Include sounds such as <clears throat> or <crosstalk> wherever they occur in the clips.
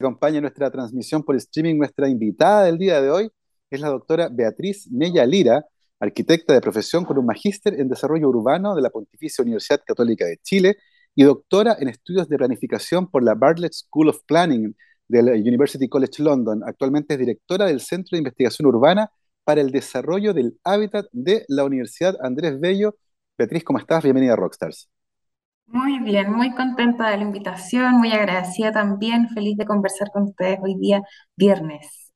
acompaña nuestra transmisión por streaming. Nuestra invitada del día de hoy es la doctora Beatriz Mella Lira, arquitecta de profesión con un magíster en desarrollo urbano de la Pontificia Universidad Católica de Chile y doctora en estudios de planificación por la Bartlett School of Planning del University College London. Actualmente es directora del Centro de Investigación Urbana para el Desarrollo del Hábitat de la Universidad Andrés Bello. Beatriz, ¿cómo estás? Bienvenida a Rockstars. Muy bien, muy contenta de la invitación, muy agradecida también, feliz de conversar con ustedes hoy día, viernes.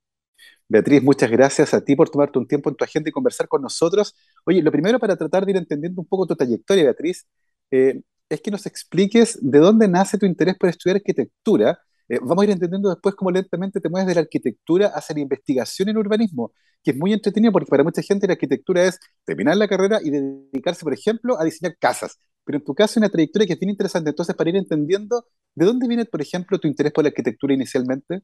Beatriz, muchas gracias a ti por tomarte un tiempo en tu agenda y conversar con nosotros. Oye, lo primero para tratar de ir entendiendo un poco tu trayectoria, Beatriz, eh, es que nos expliques de dónde nace tu interés por estudiar arquitectura. Eh, vamos a ir entendiendo después cómo lentamente te mueves de la arquitectura hacia la investigación en urbanismo, que es muy entretenido porque para mucha gente la arquitectura es terminar la carrera y dedicarse, por ejemplo, a diseñar casas pero en tu caso una trayectoria que es bien interesante. Entonces, para ir entendiendo, ¿de dónde viene, por ejemplo, tu interés por la arquitectura inicialmente?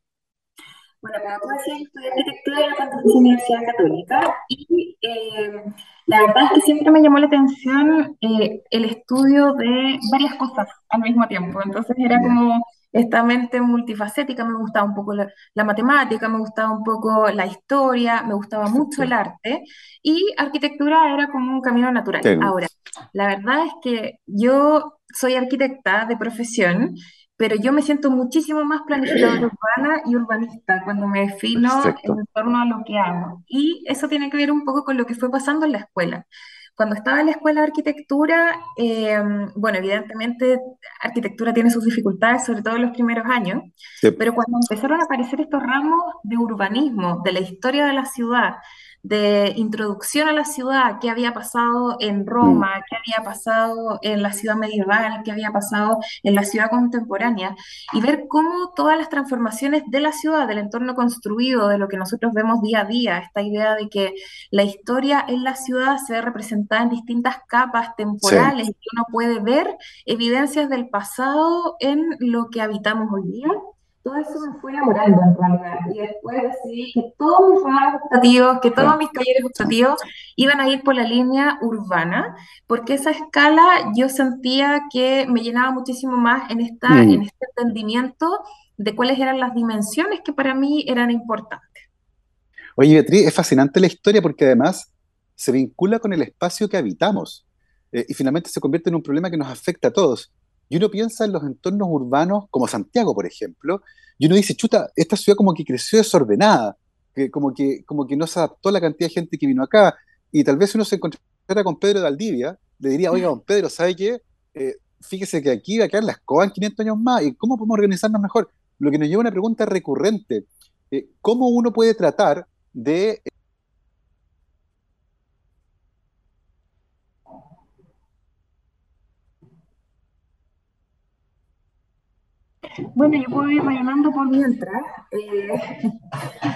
Bueno, como tú decías, estudié arquitectura en la Pontificia Universidad Católica y eh, la verdad es que siempre me llamó la atención eh, el estudio de varias cosas al mismo tiempo. Entonces era como esta mente multifacética, me gustaba un poco la, matemática, me gustaba un poco la historia, me gustaba mucho el arte y arquitectura era como un camino natural. Ahora, la verdad es que yo soy arquitecta de profesión, pero yo me siento muchísimo más planificadora <clears throat> urbana y urbanista cuando me defino en torno a lo que hago. Y eso tiene que ver un poco con lo que fue pasando en la escuela. Cuando estaba en la escuela de arquitectura, em, bueno, evidentemente arquitectura tiene sus dificultades, sobre todo en los primeros años, pero cuando empezaron a aparecer estos ramos de urbanismo, de la historia de la ciudad, de introducción a la ciudad, qué había pasado en Roma, mm. qué había pasado en la ciudad medieval, qué había pasado en la ciudad contemporánea, y ver cómo todas las transformaciones de la ciudad, del entorno construido, de lo que nosotros vemos día a día, esta idea de que la historia en la ciudad se ve representada en distintas capas temporales y que uno puede ver evidencias del pasado en lo que habitamos hoy día todo eso me fue enamorando en realidad. Y después decidí que todos mis trabajos optativos, que todos mis talleres optativos iban a ir por la línea urbana, porque esa escala yo sentía que me llenaba muchísimo más en, esta, mm. en este entendimiento de cuáles eran las dimensiones que para mí eran importantes. Oye, Beatriz, es fascinante la historia porque además se vincula con el espacio que habitamos eh, y finalmente se convierte en un problema que nos afecta a todos. Y uno piensa en los entornos urbanos como Santiago, por ejemplo, y uno dice, chuta, esta ciudad como que creció desordenada, que como, que, como que no se adaptó a la cantidad de gente que vino acá. Y tal vez uno se encontrara con Pedro de Aldivia, le diría, oiga, don Pedro, ¿sabe qué? Eh, fíjese que aquí va a quedar la escoba en 500 años más, ¿y cómo podemos organizarnos mejor? Lo que nos lleva a una pregunta recurrente, eh, ¿cómo uno puede tratar de Bueno, yo puedo ir rellenando por mientras. Eh,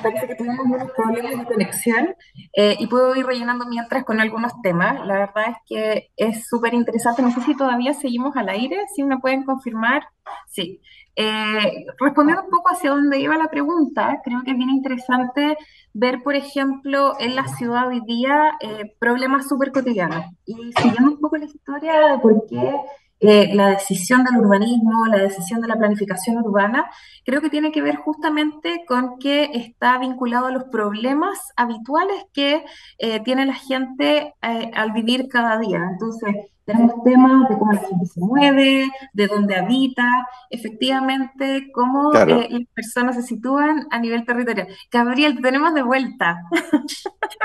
parece que tenemos unos problemas de conexión eh, y puedo ir rellenando mientras con algunos temas. La verdad es que es súper interesante. No sé si todavía seguimos al aire, si me pueden confirmar. Sí. Eh, respondiendo un poco hacia dónde iba la pregunta, creo que es bien interesante ver, por ejemplo, en la ciudad hoy día problemas súper cotidianos. Y siguiendo un poco la historia de por qué eh, la decisión del urbanismo, la decisión de la planificación urbana, creo que tiene que ver justamente con que está vinculado a los problemas habituales que eh, tiene la gente eh, al vivir cada día. Entonces, tenemos temas de cómo la gente se mueve, de dónde habita, efectivamente, cómo las personas se sitúan a nivel territorial. Gabriel, tenemos de vuelta.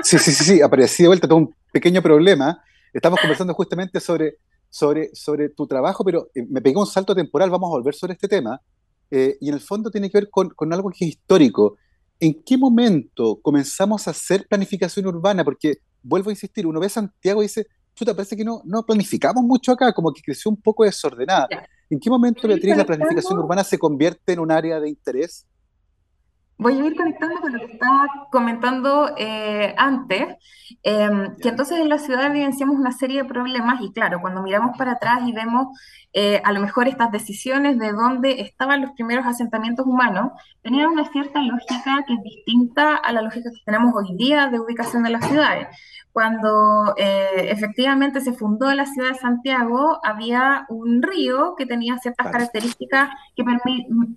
Sí, sí, sí, sí, apareció de vuelta todo un pequeño problema. Estamos conversando justamente sobre sobre, sobre tu trabajo, pero eh, me pegué un salto temporal, vamos a volver sobre este tema, eh, y en el fondo tiene que ver con, con, algo que es histórico. ¿En qué momento comenzamos a hacer planificación urbana? Porque, vuelvo a insistir, uno ve Santiago y dice, chuta, parece que no, no planificamos mucho acá, como que creció un poco desordenada. ¿En qué momento, Beatriz, la planificación urbana se convierte en un área de interés? Voy a ir conectando con lo que estaba comentando eh, antes, em, que entonces en la ciudad evidenciamos una serie de problemas y claro, cuando miramos para atrás y vemos eh, a lo mejor estas decisiones de dónde estaban los primeros asentamientos humanos, tenían una cierta lógica que es distinta a la lógica que tenemos hoy día de ubicación de las ciudades. Cuando eh, efectivamente se fundó la ciudad de Santiago, había un río que tenía ciertas características que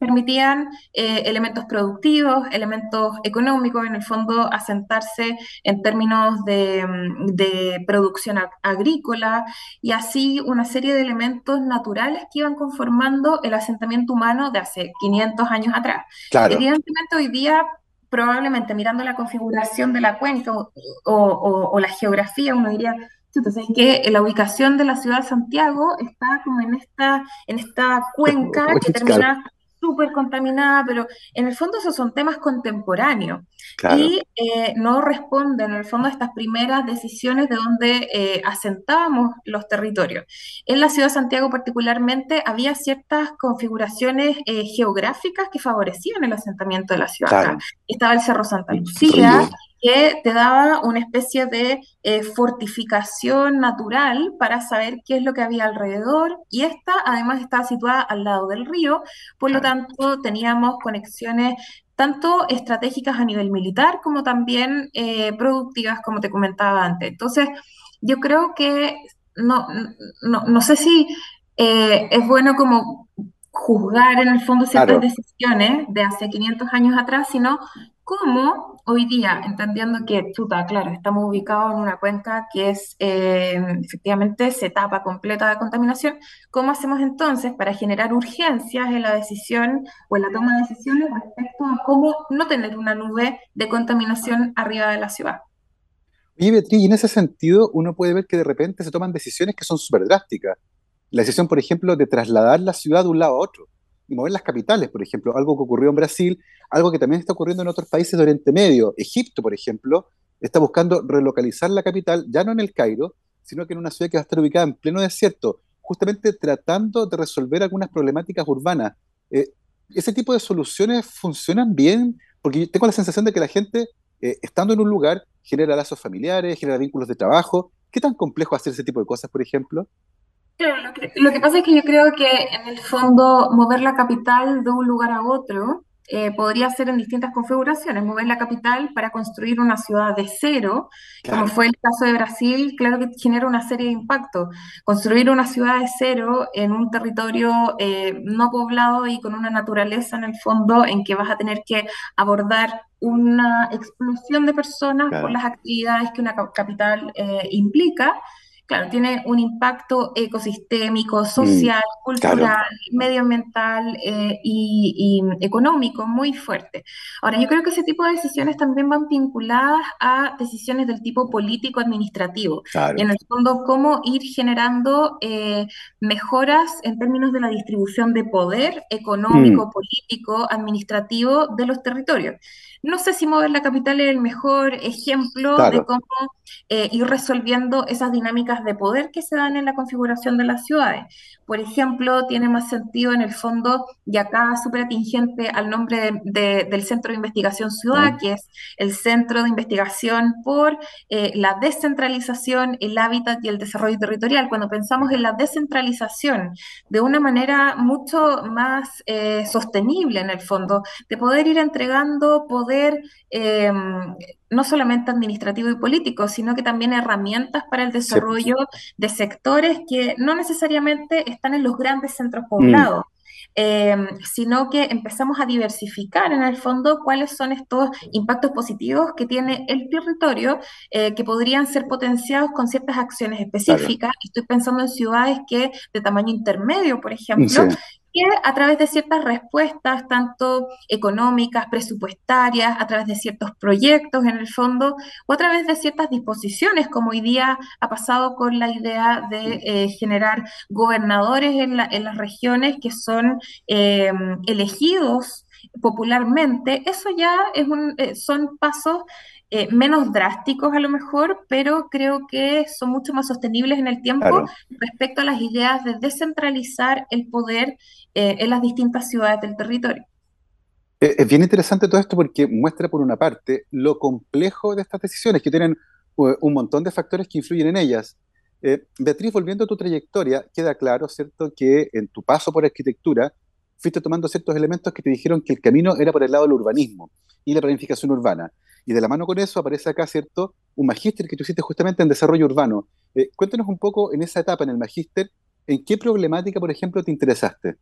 permitían eh, elementos productivos, elementos económicos, en el fondo asentarse en términos de, de producción agrícola y así una serie de elementos naturales que iban conformando el asentamiento humano de hace 500 años atrás. Evidentemente hoy día probablemente mirando la configuración de la cuenca o, la geografía, uno diría, entonces que la ubicación de la ciudad de Santiago está como en esta, en esta cuenca que termina súper contaminada, pero en el fondo esos son temas contemporáneos y eh, no responden en el fondo a estas primeras decisiones de donde eh, asentábamos los territorios. En la ciudad de Santiago particularmente había ciertas configuraciones eh, geográficas que favorecían el asentamiento de la ciudad. Estaba el Cerro Santa Lucía, que te daba una especie de eh, fortificación natural para saber qué es lo que había alrededor y esta además estaba situada al lado del río, por lo tanto teníamos conexiones tanto estratégicas a nivel militar como también eh, productivas, como te comentaba antes. Entonces, yo creo que no, no, sé si eh, es bueno como juzgar en el fondo ciertas decisiones de hace 500 años atrás, sino cómo hoy día, entendiendo que, chuta, claro, estamos ubicados en una cuenca que es, eh, efectivamente, se tapa completa de contaminación, ¿cómo hacemos entonces para generar urgencias en la decisión o en la toma de decisiones respecto a cómo no tener una nube de contaminación arriba de la ciudad? Y Beatriz, y en ese sentido uno puede ver que de repente se toman decisiones que son súper drásticas. La decisión, por ejemplo, de trasladar la ciudad de un lado a otro y mover las capitales, por ejemplo, algo que ocurrió en Brasil, algo que también está ocurriendo en otros países de Oriente Medio. Egipto, por ejemplo, está buscando relocalizar la capital, ya no en el Cairo, sino que en una ciudad que va a estar ubicada en pleno desierto, justamente tratando de resolver algunas problemáticas urbanas. Eh, ese tipo de soluciones funcionan bien, porque tengo la sensación de que la gente, eh, estando en un lugar, genera lazos familiares, genera vínculos de trabajo. ¿Qué tan complejo hacer ese tipo de cosas, por ejemplo? Claro, lo que, pasa es que yo creo que en el fondo mover la capital de un lugar a otro eh, podría ser en distintas configuraciones. Mover la capital para construir una ciudad de cero, como fue el caso de Brasil, claro que genera una serie de impactos. Construir una ciudad de cero en un territorio eh, no poblado y con una naturaleza en el fondo en que vas a tener que abordar una explosión de personas por las actividades que una capital eh, implica claro, tiene un impacto ecosistémico, mm, social, cultural, medioambiental eh, y, económico muy fuerte. Ahora, yo creo que ese tipo de decisiones también van vinculadas a decisiones del tipo político-administrativo. En el fondo, cómo ir generando eh, mejoras en términos de la distribución de poder económico, mm. político, administrativo de los territorios. No sé si mover la capital es el mejor ejemplo de cómo eh, ir resolviendo esas dinámicas de poder que se dan en la configuración de las ciudades. Por ejemplo, tiene más sentido en el fondo, y acá súper atingente al nombre del Centro de Investigación Ciudad, que es el Centro de Investigación por eh, la descentralización, el hábitat y el desarrollo territorial. Cuando pensamos en la descentralización de una manera mucho más eh, sostenible en el fondo, de poder ir entregando poder em, no solamente administrativo y político, sino que también herramientas para el pues. desarrollo de sectores que no necesariamente están en los grandes centros poblados. Mm. Em, sino que empezamos a diversificar en el fondo cuáles son estos impactos positivos que tiene el territorio eh, que podrían ser potenciados con ciertas acciones específicas. Estoy pensando en ciudades que de tamaño intermedio, por ejemplo, que a través de ciertas respuestas, tanto económicas, presupuestarias, a través de ciertos proyectos en el fondo, o a través de ciertas disposiciones, como hoy día ha pasado con la idea de eh, generar gobernadores en, las regiones que son eh, elegidos popularmente, eso ya es un, eh, son pasos eh, menos drásticos a lo mejor, pero creo que son mucho más sostenibles en el tiempo respecto a las ideas de descentralizar el poder eh, en las distintas ciudades del territorio. Eh, es bien interesante todo esto porque muestra, por una parte, lo complejo de estas decisiones, que tienen un montón de factores que influyen en ellas. Beatriz, volviendo a tu trayectoria, queda claro, ¿cierto?, que en tu paso por arquitectura fuiste tomando ciertos elementos que te dijeron que el camino era por el lado del urbanismo y la planificación urbana. Y de la mano con eso aparece acá, ¿cierto? Un magíster que tú hiciste justamente en desarrollo urbano. Eh, cuéntanos un poco en esa etapa, en el magíster, ¿en qué problemática, por ejemplo, te interesaste?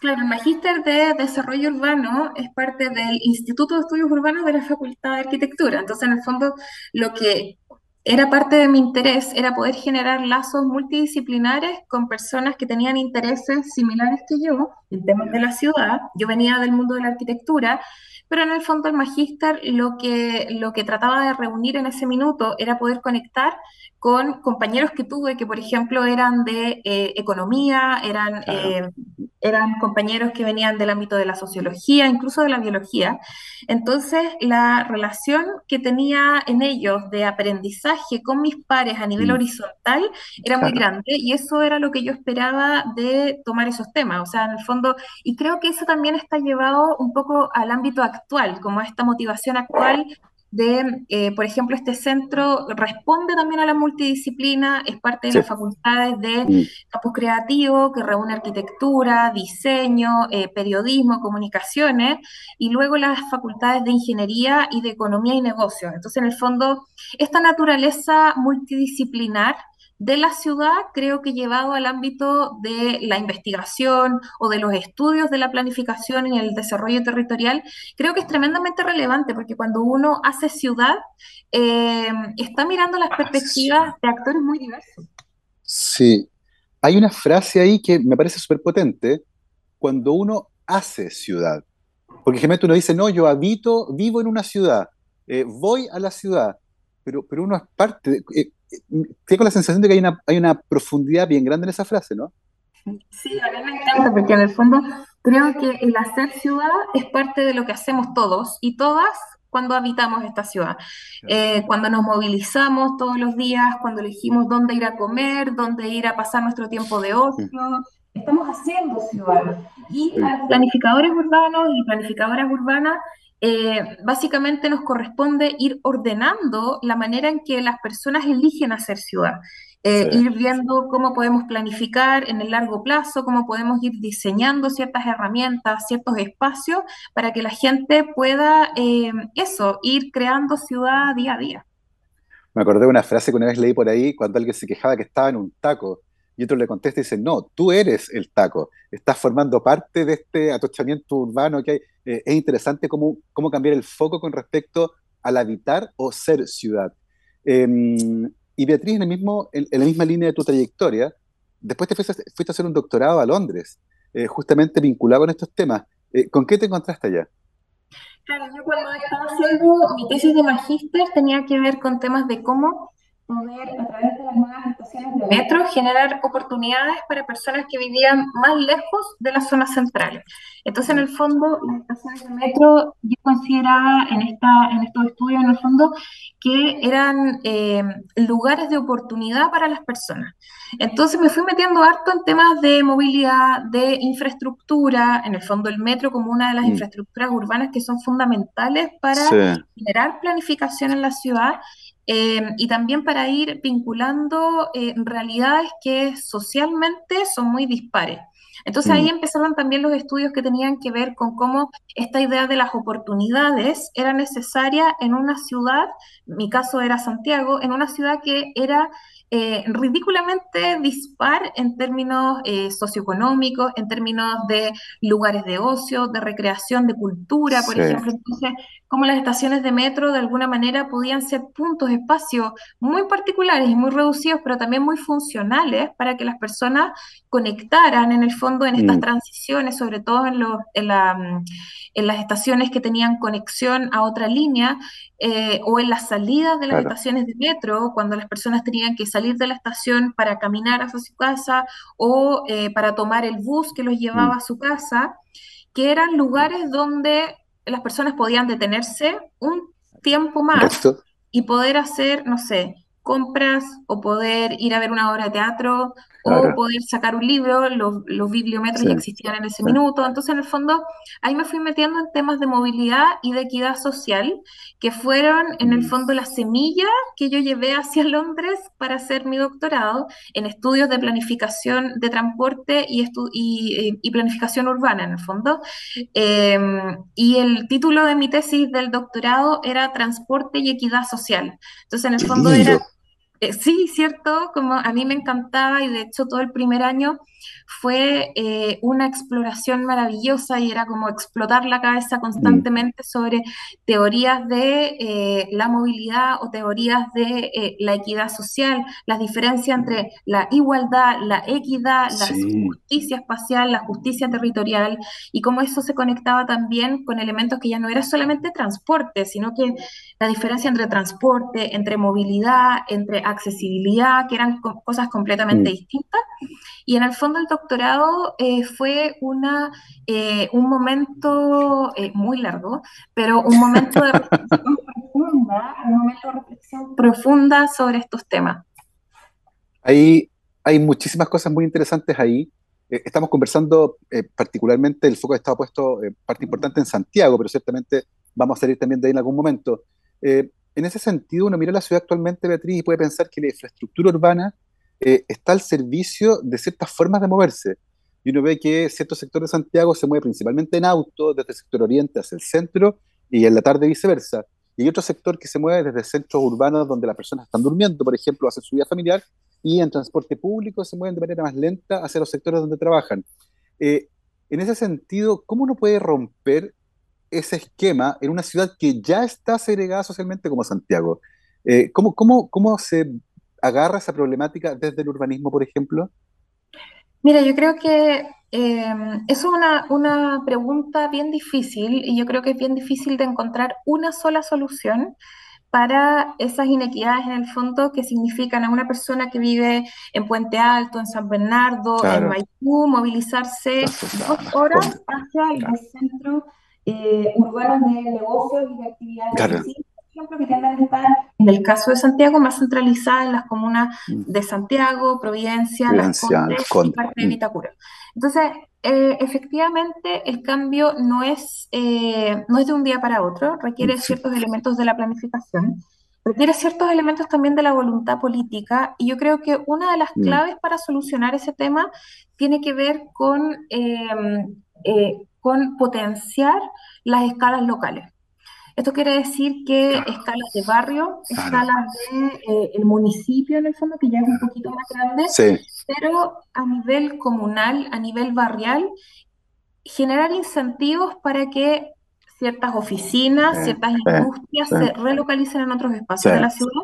Claro, el Magíster de Desarrollo Urbano es parte del Instituto de Estudios Urbanos de la Facultad de Arquitectura. Entonces, en el fondo, lo que era parte de mi interés era poder generar lazos multidisciplinares con personas que tenían intereses similares que yo en temas de la ciudad. Yo venía del mundo de la arquitectura, pero en el fondo el magíster lo que, lo que trataba de reunir en ese minuto era poder conectar con compañeros que tuve que, por ejemplo, eran de eh, economía, eran, eh, eran compañeros que venían del ámbito de la sociología, incluso de la biología. Entonces, la relación que tenía en ellos de aprendizaje con mis pares a nivel mm. horizontal era muy grande y eso era lo que yo esperaba de tomar esos temas. O sea, en el fondo, y creo que eso también está llevado un poco al ámbito actual, como esta motivación actual de, eh, por ejemplo, este centro responde también a la multidisciplina, es parte de las facultades de mm. campus creativo, que reúne arquitectura, diseño, eh, periodismo, comunicaciones, y luego las facultades de ingeniería y de economía y negocios. Entonces, en el fondo, esta naturaleza multidisciplinar de la ciudad, creo que llevado al ámbito de la investigación o de los estudios de la planificación y el desarrollo territorial, creo que es tremendamente relevante porque cuando uno hace ciudad, eh, está mirando las perspectivas de actores muy diversos. Sí, hay una frase ahí que me parece súper potente, cuando uno hace ciudad. Porque generalmente uno dice, no, yo habito, vivo en una ciudad, eh, voy a la ciudad, pero, pero uno es parte, de, eh, tengo la sensación de que hay una, hay una profundidad bien grande en esa frase, ¿no? Sí, a mí me encanta porque en el fondo creo que el hacer ciudad es parte de lo que hacemos todos y todas cuando habitamos esta ciudad. Eh, cuando nos movilizamos todos los días, cuando elegimos dónde ir a comer, dónde ir a pasar nuestro tiempo de ocio, estamos haciendo ciudad. Y planificadores urbanos y planificadoras urbanas eh, básicamente nos corresponde ir ordenando la manera en que las personas eligen hacer ciudad. Eh, ir viendo cómo podemos planificar en el largo plazo, cómo podemos ir diseñando ciertas herramientas, ciertos espacios para que la gente pueda, eh, eso, ir creando ciudad día a día. Me acordé de una frase que una vez leí por ahí cuando alguien se quejaba que estaba en un taco y otro le contesta y dice, no, tú eres el taco, estás formando parte de este atochamiento urbano que hay. Eh, es interesante cómo, cómo cambiar el foco con respecto al habitar o ser ciudad. Em, y Beatriz, en, el mismo, en, la misma línea de tu trayectoria, después te fuiste, a hacer un doctorado a Londres, eh, justamente vinculado con estos temas. Eh, ¿Con qué te encontraste allá? Claro, yo cuando estaba haciendo mi tesis de magíster tenía que ver con temas de cómo poder, a través de las nuevas estaciones de metro, generar oportunidades para personas que vivían más lejos de las zonas centrales. Entonces, en el fondo, las estaciones de metro, yo consideraba en, esta, en estos estudios, en el fondo, que eran eh, lugares de oportunidad para las personas. Entonces, me fui metiendo harto en temas de movilidad, de infraestructura, en el fondo, el metro como una de las mm. infraestructuras urbanas que son fundamentales para generar planificación en la ciudad Em, y también para ir vinculando eh, realidades que socialmente son muy dispares. Entonces ahí mm. empezaron también los estudios que tenían que ver con cómo esta idea de las oportunidades era necesaria en una ciudad, mi caso era Santiago, en una ciudad que era eh, ridículamente dispar en términos eh, socioeconómicos, en términos de lugares de ocio, de recreación, de cultura, por ejemplo. Entonces, como las estaciones de metro de alguna manera podían ser puntos, espacios muy particulares y muy reducidos, pero también muy funcionales para que las personas conectaran en el fondo en estas mm. transiciones, sobre todo en, en, la, mm, en, las estaciones que tenían conexión a otra línea eh, o en las salidas de las estaciones de metro, cuando las personas tenían que salir de la estación para caminar hacia su casa o eh, para tomar el bus que los llevaba mm. a su casa, que eran lugares donde las personas podían detenerse un tiempo más y poder hacer, no sé, compras o poder ir a ver una obra de teatro o poder sacar un libro, los, los bibliómetros ya existían en ese minuto, entonces en el fondo ahí me fui metiendo en temas de movilidad y de equidad social, que fueron en el mm. fondo la semilla que yo llevé hacia Londres para hacer mi doctorado en estudios de planificación de transporte y, y, y planificación urbana en el fondo. Em, y el título de mi tesis del doctorado era Transporte y Equidad Social. Entonces en el fondo era eh, sí, cierto, como a mí me encantaba y de hecho todo el primer año fue eh, una exploración maravillosa y era como explotar la cabeza mm. constantemente sobre teorías de eh, la movilidad o teorías de la equidad social, las diferencias entre la igualdad, la equidad, la justicia espacial, la justicia territorial y cómo eso se conectaba también con elementos que ya no era solamente transporte, sino que la diferencia entre transporte, entre movilidad, entre accesibilidad, que eran cosas completamente mm. distintas. Y en el fondo el doctorado eh, fue una, eh, un momento eh, muy largo, pero un momento de reflexión <laughs> profunda, un momento de reflexión profunda sobre estos temas. Hay, hay muchísimas cosas muy interesantes ahí. estamos conversando particularmente, el foco estado puesto parte importante en Santiago, pero ciertamente vamos a salir también de ahí en algún momento. Eh, en ese sentido, uno mira la ciudad actualmente, Beatriz, y puede pensar que la infraestructura urbana eh, está al servicio de ciertas formas de moverse. Y uno ve que cierto sector de Santiago se mueve principalmente en auto, desde el sector oriente hacia el centro, y en la tarde viceversa. Y hay otro sector que se mueve desde centros urbanos donde las personas están durmiendo, por ejemplo, hacen su vida familiar, y en transporte público se mueven de manera más lenta hacia los sectores donde trabajan. Eh, en ese sentido, ¿cómo uno puede romper ese esquema en una ciudad que ya está segregada socialmente como Santiago. Eh, ¿cómo, cómo, cómo se agarra esa problemática desde el urbanismo, por ejemplo? Mira, yo creo que eh, es una, una, pregunta bien difícil y yo creo que es bien difícil de encontrar una sola solución para esas inequidades en el fondo que significan a una persona que vive en Puente Alto, en San Bernardo, en Maipú, movilizarse dos horas hacia el centro eh, urbanos de negocios y de actividades claro. ejemplo, que tienden a estar, en el caso de Santiago, más centralizadas en las comunas mm. de Santiago, Providencia, Las Condes y parte de mm. Vitacura. Entonces, eh, efectivamente, el cambio no es, eh, no es de un día para otro, requiere ciertos elementos de la planificación, requiere ciertos elementos también de la voluntad política, y yo creo que una de las mm. claves para solucionar ese tema tiene que ver con con potenciar las escalas locales. Esto quiere decir que escalas de barrio, escalas del de, eh, municipio en el fondo, que ya es un poquito más grande, pero a nivel comunal, a nivel barrial, generar incentivos para que ciertas oficinas, ciertas industrias se relocalicen en otros espacios de la ciudad.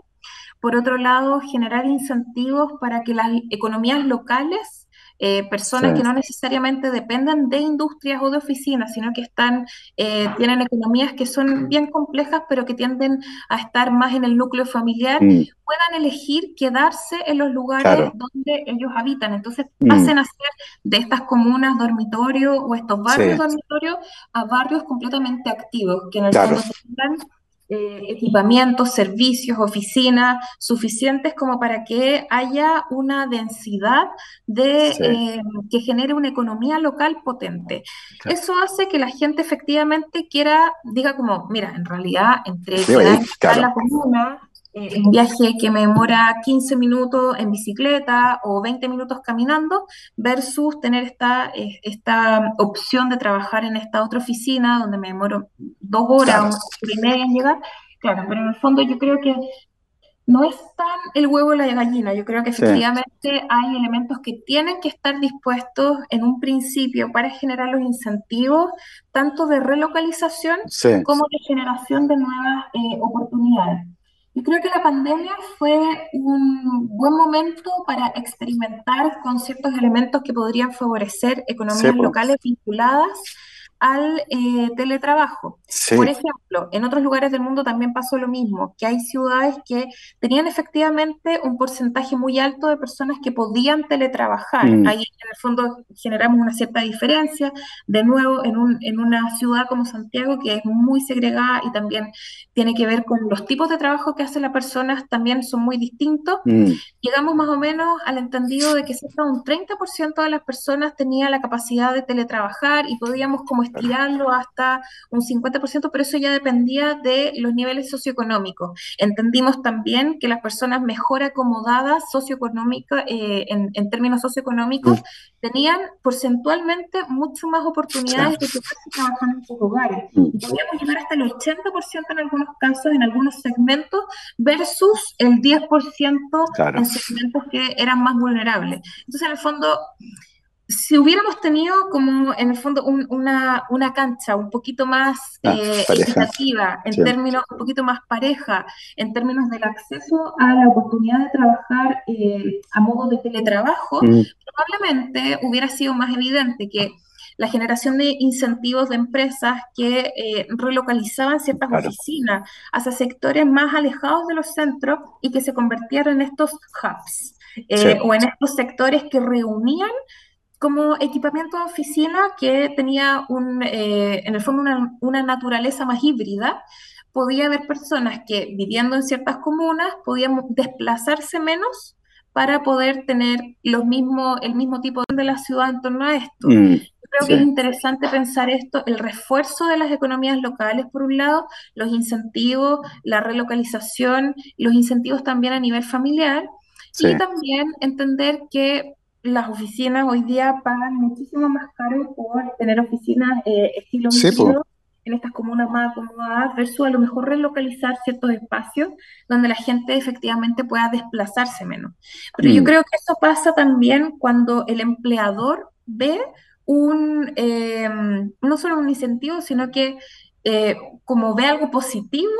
Por otro lado, generar incentivos para que las economías locales eh, personas que no necesariamente dependen de industrias o de oficinas, sino que están, eh, tienen economías que son bien complejas, pero que tienden a estar más en el núcleo familiar, mm. puedan elegir quedarse en los lugares donde ellos habitan. Entonces, mm. hacen hacer de estas comunas dormitorios o estos barrios dormitorios a barrios completamente activos, que en el fondo se eh, equipamientos, servicios, oficinas suficientes como para que haya una densidad de eh, que genere una economía local potente. Eso hace que la gente efectivamente quiera, diga como, mira, en realidad entre la comuna eh, un viaje que me demora 15 minutos en bicicleta o 20 minutos caminando versus tener esta, eh, esta opción de trabajar en esta otra oficina donde me demoro dos horas, y media en llegar. Claro, pero en el fondo yo creo que no es tan el huevo y la gallina. Yo creo que efectivamente hay elementos que tienen que estar dispuestos en un principio para generar los incentivos, tanto de relocalización como de generación de nuevas eh, oportunidades. Yo creo que la pandemia fue un buen momento para experimentar con ciertos elementos que podrían favorecer economías locales vinculadas al eh, teletrabajo. Por ejemplo, en otros lugares del mundo también pasó lo mismo, que hay ciudades que tenían efectivamente un porcentaje muy alto de personas que podían teletrabajar. Mm. Ahí en el fondo generamos una cierta diferencia. De nuevo, en, un, en una ciudad como Santiago, que es muy segregada y también tiene que ver con los tipos de trabajo que hacen las personas, también son muy distintos. Mm. Llegamos más o menos al entendido de que cerca un 30% de las personas tenía la capacidad de teletrabajar y podíamos como estirarlo hasta un 50%, pero eso ya dependía de los niveles socioeconómicos. Entendimos también que las personas mejor acomodadas socioeconómica, eh, en, términos socioeconómicos tenían porcentualmente mucho más oportunidades de quedarse trabajando en sus hogares. Mm. Y podíamos llegar hasta el 80% en algunos casos, en algunos segmentos, versus el 10% en segmentos que eran más vulnerables. Entonces, en el fondo, si hubiéramos tenido como en el fondo una, una, cancha un poquito más ah, eh, equitativa, en términos, un poquito más pareja, en términos del acceso a la oportunidad de trabajar eh, a modo de teletrabajo, mm. probablemente hubiera sido más evidente que la generación de incentivos de empresas que eh, relocalizaban ciertas oficinas hacia sectores más alejados de los centros y que se convirtieran en estos hubs o en estos sectores que reunían como equipamiento de oficina que tenía un, eh, en el fondo una, naturaleza más híbrida, podía haber personas que viviendo en ciertas comunas podían desplazarse menos para poder tener los mismos, el mismo tipo de la ciudad en torno a esto. Mm, creo que es interesante pensar esto, el refuerzo de las economías locales, por un lado, los incentivos, la relocalización, los incentivos también a nivel familiar, y también entender que las oficinas hoy día pagan muchísimo más caro por tener oficinas eh, estilo sí, en estas comunas más acomodadas versus a lo mejor relocalizar ciertos espacios donde la gente efectivamente pueda desplazarse menos. Pero yo mm. creo que eso pasa también cuando el empleador ve un, em, no solo un incentivo, sino que eh, como ve algo positivo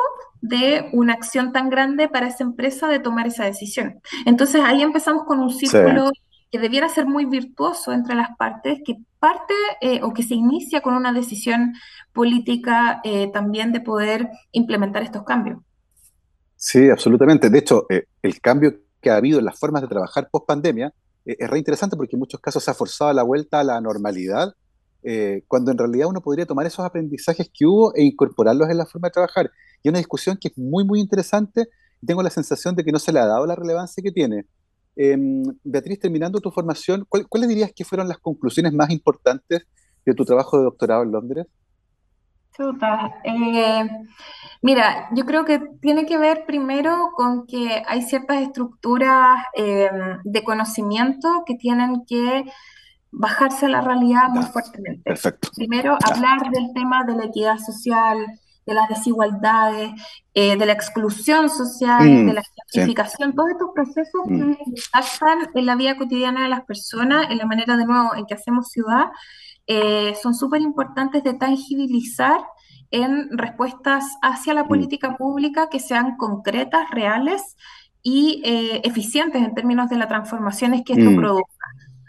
de una acción tan grande para esa empresa de tomar esa decisión. Entonces ahí empezamos con un círculo que debiera ser muy virtuoso entre las partes, que parte eh, o que se inicia con una decisión política eh, también de poder implementar estos cambios. Sí, absolutamente. De hecho, eh, el cambio que ha habido en las formas de trabajar post pandemia es re interesante porque en muchos casos se ha forzado la vuelta a la normalidad, cuando en realidad uno podría tomar esos aprendizajes que hubo e incorporarlos en la forma de trabajar. Y una discusión que es muy, muy interesante tengo la sensación de que no se le ha dado la relevancia que tiene. Em, Beatriz, terminando tu formación, ¿cuáles dirías que fueron las conclusiones más importantes de tu trabajo de doctorado en Londres? Eh, mira, yo creo que tiene que ver primero con que hay ciertas estructuras em, de conocimiento que tienen que bajarse a la realidad muy fuertemente. Perfecto. Primero, hablar del tema de la equidad social, de las desigualdades, eh, de la exclusión social, mm, de la gentrificación, todos estos procesos mm. que impactan en la vida cotidiana de las personas, en la manera de nuevo en que hacemos ciudad, eh, son súper importantes de tangibilizar en respuestas hacia la mm. política pública que sean concretas, reales y eh, eficientes en términos de las transformaciones que esto produzca.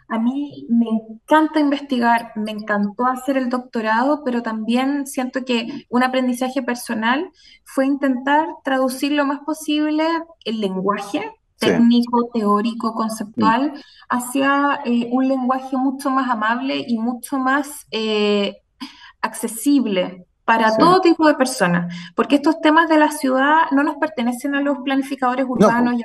A mí me encanta investigar, me encantó hacer el doctorado, pero también siento que un aprendizaje personal fue intentar traducir lo más posible el lenguaje técnico, teórico, conceptual, mm. hacia eh, un lenguaje mucho más amable y mucho más eh, accesible para todo tipo de personas, porque estos temas de la ciudad no nos pertenecen a los planificadores urbanos,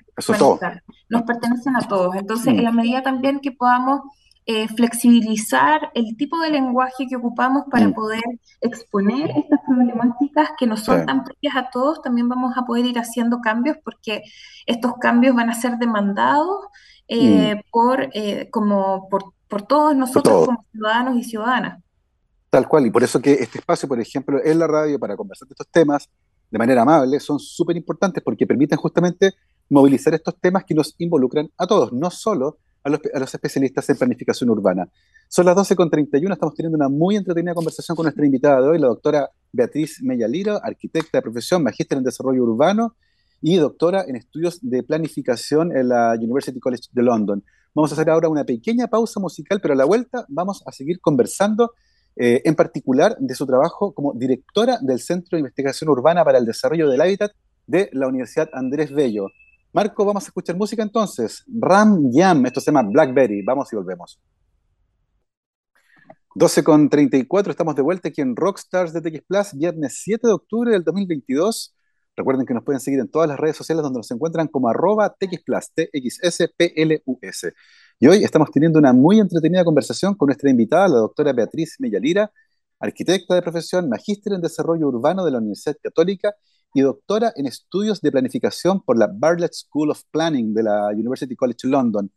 nos pertenecen a todos. Entonces, en la medida también que podamos eh, flexibilizar el tipo de lenguaje que ocupamos para mm. poder exponer estas problemáticas que no son tan propias a todos, también vamos a poder ir haciendo cambios porque estos cambios van a ser demandados eh, mm. por, eh, como por, por todos nosotros como ciudadanos y ciudadanas. Tal cual, y por eso que este espacio, por ejemplo, en la radio para conversar de estos temas de manera amable, son súper importantes porque permiten justamente movilizar estos temas que nos involucran a todos, no solo a los, especialistas en planificación urbana. Son las 12.31, estamos teniendo una muy entretenida conversación con nuestra invitada de hoy, la doctora Beatriz Mellaliro, arquitecta de profesión, magíster en desarrollo urbano y doctora en estudios de planificación en la University College de London. Vamos a hacer ahora una pequeña pausa musical, pero a la vuelta vamos a seguir conversando eh, en particular de su trabajo como directora del Centro de Investigación Urbana para el Desarrollo del Hábitat de la Universidad Andrés Bello. Marco, vamos a escuchar música entonces. Ram Yam, esto se llama Blackberry. Vamos y volvemos. 12 con 34, estamos de vuelta aquí en Rockstars de TX Plus, viernes 7 de octubre del 2022. Recuerden que nos pueden seguir en todas las redes sociales donde nos encuentran como arroba TX Plus, TXSPLUS. Y hoy estamos teniendo una muy entretenida conversación con nuestra invitada, la doctora Beatriz Mellalira, arquitecta de profesión, magíster en desarrollo urbano de la Universidad Católica y doctora en estudios de planificación por la Bartlett School of Planning de la University College London.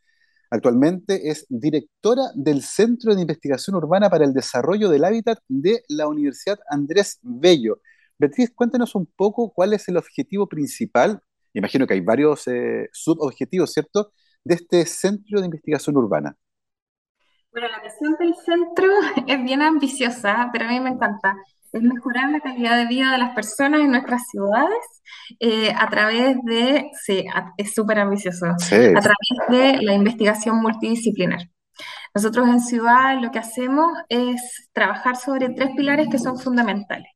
Actualmente es directora del Centro de Investigación Urbana para el Desarrollo del Hábitat de la Universidad Andrés Bello. Beatriz, cuéntanos un poco cuál es el objetivo principal, imagino que hay varios eh, subobjetivos, ¿cierto?, de este Centro de Investigación Urbana. Bueno, la misión del centro <laughs> es bien ambiciosa, pero a mí me encanta es mejorar la calidad de vida de las personas en nuestras ciudades eh, a través de, sí, es súper ambicioso, a través de la investigación multidisciplinar. Nosotros en Ciudad lo que hacemos es trabajar sobre tres pilares que son fundamentales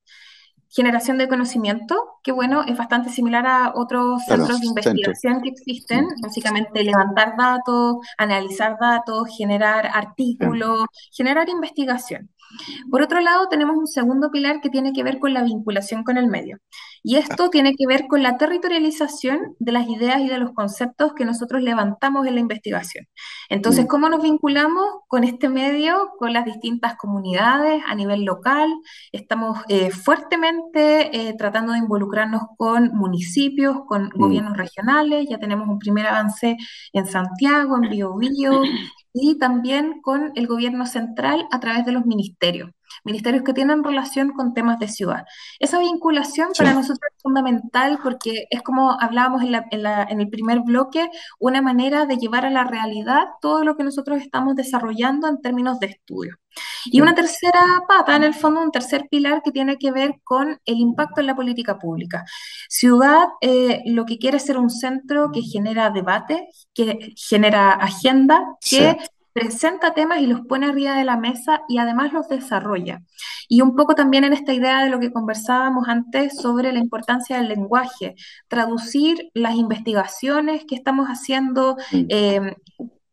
generación de conocimiento, que bueno, es bastante similar a otros centros de investigación que existen, mm. básicamente levantar datos, analizar datos, generar artículos, generar investigación. Por otro lado, tenemos un segundo pilar que tiene que ver con la vinculación con el medio. Y esto tiene que ver con la territorialización de las ideas y de los conceptos que nosotros levantamos en la investigación. Entonces, mm. ¿cómo nos vinculamos con este medio, con las distintas comunidades a nivel local? Estamos eh, fuertemente eh, tratando de involucrarnos con municipios, con mm. gobiernos regionales. Ya tenemos un primer avance en Santiago, en Biobío, <clears throat> y también con el gobierno central a través de los ministerios ministerios que tienen relación con temas de ciudad. Esa vinculación para nosotros es fundamental porque es como hablábamos en, en, el primer bloque, una manera de llevar a la realidad todo lo que nosotros estamos desarrollando en términos de estudio. Y una tercera pata, en el fondo, un tercer pilar que tiene que ver con el impacto en la política pública. Ciudad eh, lo que quiere es ser un centro que genera debate, que genera agenda, que presenta temas y los pone arriba de la mesa y además los desarrolla. Y un poco también en esta idea de lo que conversábamos antes sobre la importancia del lenguaje, traducir las investigaciones que estamos haciendo. Eh,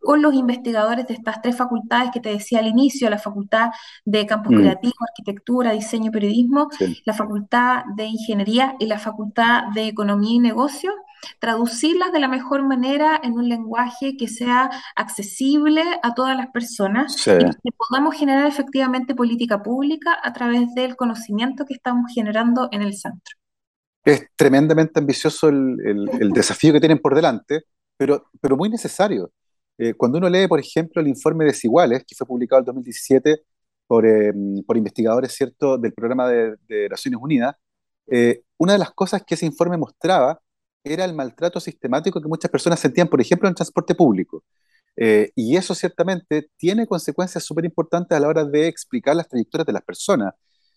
con los investigadores de estas tres facultades que te decía al inicio, la Facultad de Campus mm. Creativo, Arquitectura, Diseño y Periodismo, la Facultad de Ingeniería y la Facultad de Economía y Negocios, traducirlas de la mejor manera en un lenguaje que sea accesible a todas las personas y que podamos generar efectivamente política pública a través del conocimiento que estamos generando en el centro. Es tremendamente ambicioso el, desafío que tienen por delante, pero, pero muy necesario. Eh, cuando uno lee, por ejemplo, el informe Desiguales, que fue publicado en 2017 por, eh, por investigadores ¿cierto? del programa de, de Naciones Unidas, eh, una de las cosas que ese informe mostraba era el maltrato sistemático que muchas personas sentían, por ejemplo, en el transporte público. Y eso ciertamente tiene consecuencias súper importantes a la hora de explicar las trayectorias de las personas.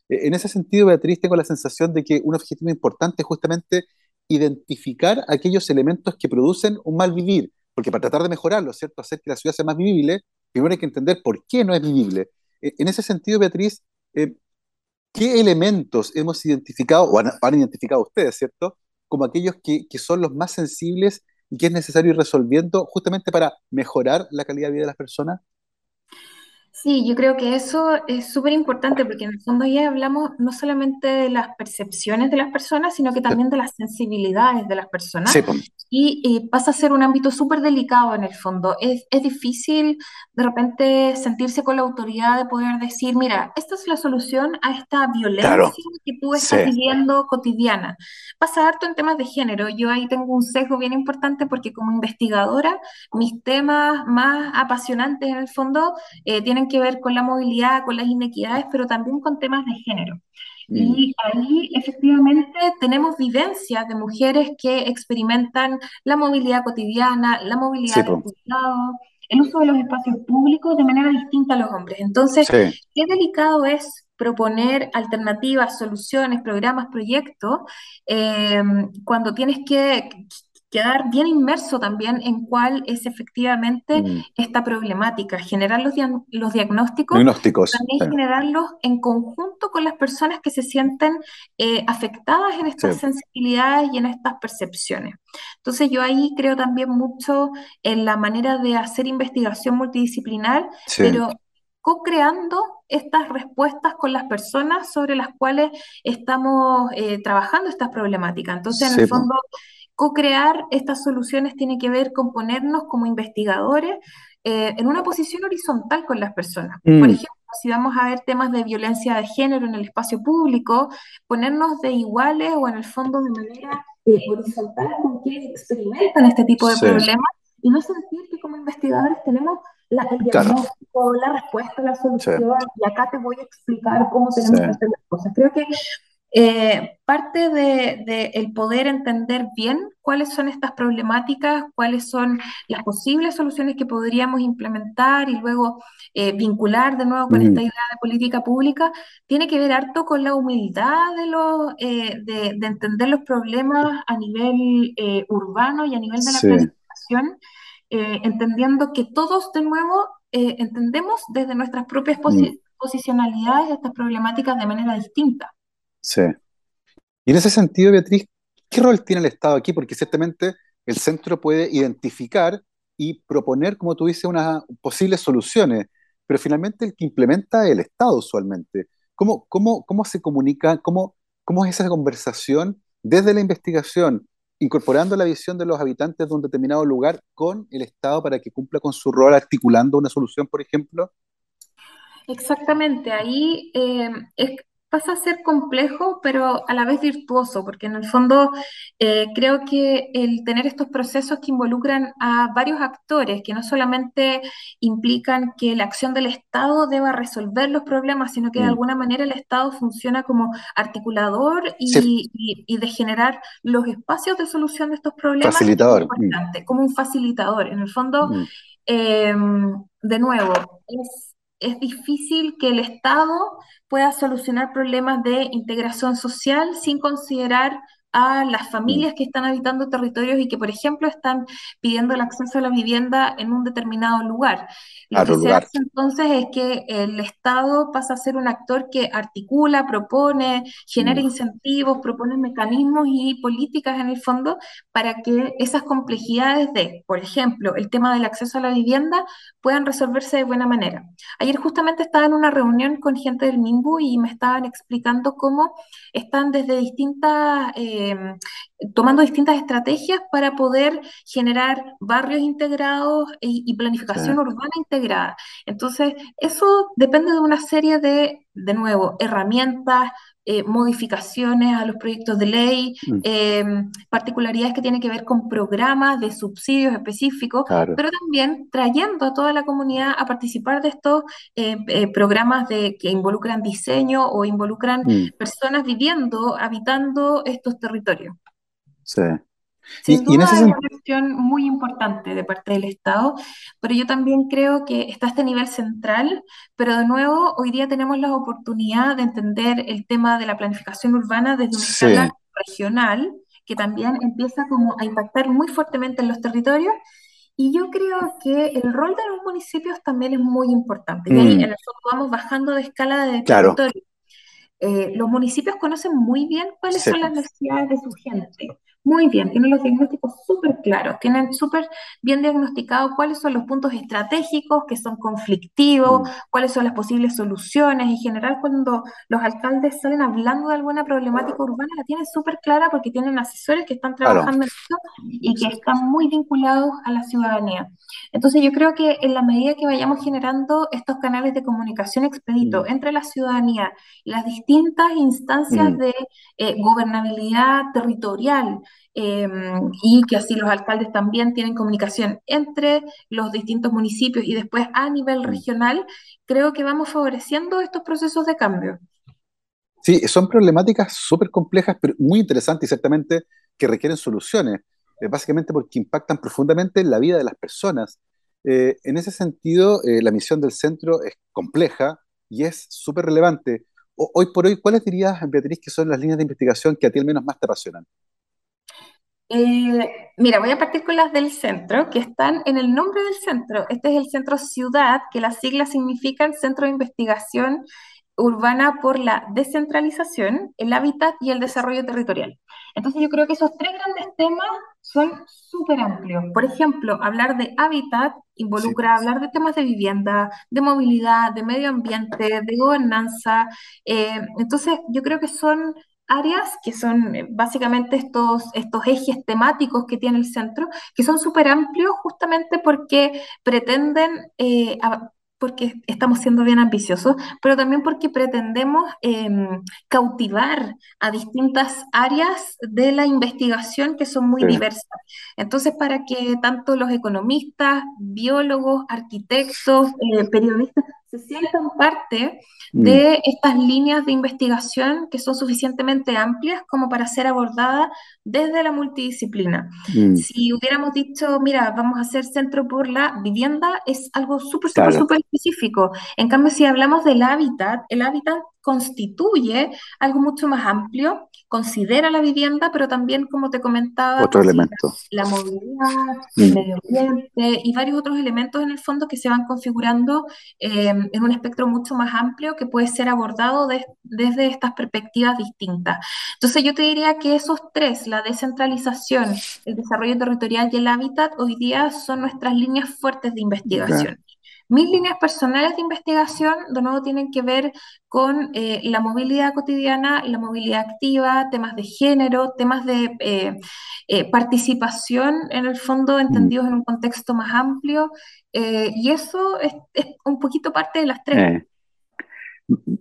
En ese sentido, Beatriz, tengo la sensación de que un objetivo importante es justamente identificar aquellos elementos que producen un mal vivir, porque para tratar de mejorarlo, ¿cierto? Hacer que la ciudad sea más vivible, primero hay que entender por qué no es vivible. E, en ese sentido, Beatriz, eh, ¿qué elementos hemos identificado, o han identificado ustedes, ¿cierto? como aquellos que, que son los más sensibles y que es necesario ir resolviendo justamente para mejorar la calidad de vida de las personas? Sí, yo creo que eso es súper importante porque en el fondo ya hablamos no solamente de las percepciones de las personas, sino que también de las sensibilidades de las personas. Y, pasa a ser un ámbito súper delicado en el fondo. Es, es, difícil de repente sentirse con la autoridad de poder decir, mira, esta es la solución a esta violencia que tú estás viviendo cotidiana. Pasa harto en temas de género. Yo ahí tengo un sesgo bien importante porque como investigadora, mis temas más apasionantes en el fondo eh, tienen que ver con la movilidad, con las inequidades, pero también con temas de género. Y mm. ahí efectivamente tenemos vivencias de mujeres que experimentan la movilidad cotidiana, la movilidad del cuidado, el uso de los espacios públicos de manera distinta a los hombres. Entonces, qué delicado es proponer alternativas, soluciones, programas, proyectos, eh, cuando tienes que quedar bien inmerso también en cuál es efectivamente Mm. esta problemática, generar los, dia- los diagnósticos, Diagnósticos. también Sí, generarlos en conjunto con las personas que se sienten eh, afectadas en estas sí. sensibilidades y en estas percepciones. Entonces yo ahí creo también mucho en la manera de hacer investigación multidisciplinar, sí. pero co-creando estas respuestas con las personas sobre las cuales estamos eh, trabajando estas problemáticas. Entonces, en el fondo, co-crear estas soluciones tiene que ver con ponernos como investigadores eh, en una posición horizontal con las personas. Por Mm. ejemplo, si vamos a ver temas de violencia de género en el espacio público, ponernos de iguales o en el fondo de manera eh, horizontal con quienes experimentan este tipo de Sí, problemas y no sentir que como investigadores tenemos la, el claro. diagnóstico, la respuesta, la Sí, solución y acá te voy a explicar cómo sí. tenemos que hacer las cosas. Creo que eh, parte de, de el poder entender bien cuáles son estas problemáticas, cuáles son las posibles soluciones que podríamos implementar y luego eh, vincular de nuevo con esta Mm. idea de política pública, tiene que ver harto con la humildad de, los, eh, de, de entender los problemas a nivel urbano y a nivel de la Sí, planificación, entendiendo que todos de nuevo entendemos desde nuestras propias mm. posi- posicionalidades estas problemáticas de manera distinta. Sí. Y en ese sentido, Beatriz, ¿qué rol tiene el Estado aquí? Porque ciertamente el centro puede identificar y proponer, como tú dices, unas posibles soluciones, pero finalmente el que implementa es el Estado usualmente. ¿Cómo, cómo, cómo se comunica? ¿Cómo, cómo es esa conversación desde la investigación, incorporando la visión de los habitantes de un determinado lugar con el Estado para que cumpla con su rol articulando una solución, por ejemplo? Exactamente, ahí eh, es- pasa a ser complejo, pero a la vez virtuoso, porque en el fondo eh, creo que el tener estos procesos que involucran a varios actores, que no solamente implican que la acción del Estado deba resolver los problemas, sino que de Mm. alguna manera el Estado funciona como articulador Sí, y, y- de generar los espacios de solución de estos problemas, es facilitador. Mm. importante, como un facilitador. En el fondo... Mm. Eh, de nuevo, es, es difícil que el Estado pueda solucionar problemas de integración social sin considerar a las familias que están habitando territorios y que, por ejemplo, están pidiendo el acceso a la vivienda en un determinado lugar. Lo que se lugar. hace entonces es que el Estado pasa a ser un actor que articula, propone, genera Mm. incentivos, propone mecanismos y políticas en el fondo para que esas complejidades de, por ejemplo, el tema del acceso a la vivienda puedan resolverse de buena manera. Ayer justamente estaba en una reunión con gente del MIMBU y me estaban explicando cómo están desde distintas, eh, tomando distintas estrategias para poder generar barrios integrados y, y Sí. planificación urbana integrada. Entonces, eso depende de una serie de, de nuevo, herramientas, eh, modificaciones a los proyectos de ley, Mm. eh, particularidades que tienen que ver con programas de subsidios específicos, Claro. pero también trayendo a toda la comunidad a participar de estos eh, eh, programas de, que involucran diseño o involucran Mm. personas viviendo, habitando estos territorios. Sí. Sin Y, y en duda ese es una gestión muy importante de parte del Estado, pero yo también creo que está este nivel central, pero de nuevo, hoy día tenemos la oportunidad de entender el tema de la planificación urbana desde una escala sí. regional, que también empieza como a impactar muy fuertemente en los territorios, y yo creo que el rol de los municipios también es muy importante, y ahí en Mm. el fondo vamos bajando de escala de Claro. territorio. Eh, los municipios conocen muy bien cuáles Sí. son las necesidades de su gente. Muy bien, tienen los diagnósticos súper claros, tienen súper bien diagnosticados cuáles son los puntos estratégicos que son conflictivos, Mm. cuáles son las posibles soluciones. En general, cuando los alcaldes salen hablando de alguna problemática urbana, la tienen súper clara porque tienen asesores que están trabajando en esto y que están muy vinculados a la ciudadanía. Entonces yo creo que en la medida que vayamos generando estos canales de comunicación expedito Mm. entre la ciudadanía y las distintas instancias Mm. de eh, gobernabilidad territorial, eh, y que así los alcaldes también tienen comunicación entre los distintos municipios y después a nivel Mm. regional, creo que vamos favoreciendo estos procesos de cambio. Sí, son problemáticas súper complejas, pero muy interesantes y ciertamente que requieren soluciones, eh, básicamente porque impactan profundamente en la vida de las personas. Eh, en ese sentido, eh, la misión del centro es compleja y es súper relevante. O- hoy por hoy, ¿cuáles dirías, Beatriz, que son las líneas de investigación que a ti al menos más te apasionan? Eh, mira, voy a partir con las del centro, que están en el nombre del centro. Este es el centro ciudad, que las siglas significan Centro de Investigación Urbana por la Descentralización, el Hábitat y el Desarrollo Territorial. Entonces yo creo que esos tres grandes temas son súper amplios. Por ejemplo, hablar de hábitat involucra hablar de temas de vivienda, de movilidad, de medio ambiente, de gobernanza. Eh, entonces yo creo que son áreas que son eh, básicamente estos, estos ejes temáticos que tiene el centro, que son súper amplios justamente porque pretenden eh, porque estamos siendo bien ambiciosos, pero también porque pretendemos em, cautivar a distintas áreas de la investigación que son muy diversas. Entonces, para que tanto los economistas, biólogos, arquitectos, eh, periodistas se sientan parte mm. de estas líneas de investigación que son suficientemente amplias como para ser abordadas desde la multidisciplina. Mm. Si hubiéramos dicho, mira, vamos a hacer centro por la vivienda, es algo súper, súper, súper específico. En cambio, si hablamos del hábitat, el hábitat constituye algo mucho más amplio, considera la vivienda, pero también, como te comentaba, Otro elemento. la movilidad, el mm. medio ambiente y varios otros elementos en el fondo que se van configurando eh, en un espectro mucho más amplio que puede ser abordado desde estas perspectivas distintas. Entonces yo te diría que esos tres, la descentralización, el desarrollo territorial y el hábitat, hoy día son nuestras líneas fuertes de investigación. Mis líneas personales de investigación, de nuevo, tienen que ver con eh, la movilidad cotidiana, la movilidad activa, temas de género, temas de eh, eh, participación, en el fondo, entendidos en un contexto más amplio, y eso es, un poquito parte de las tres.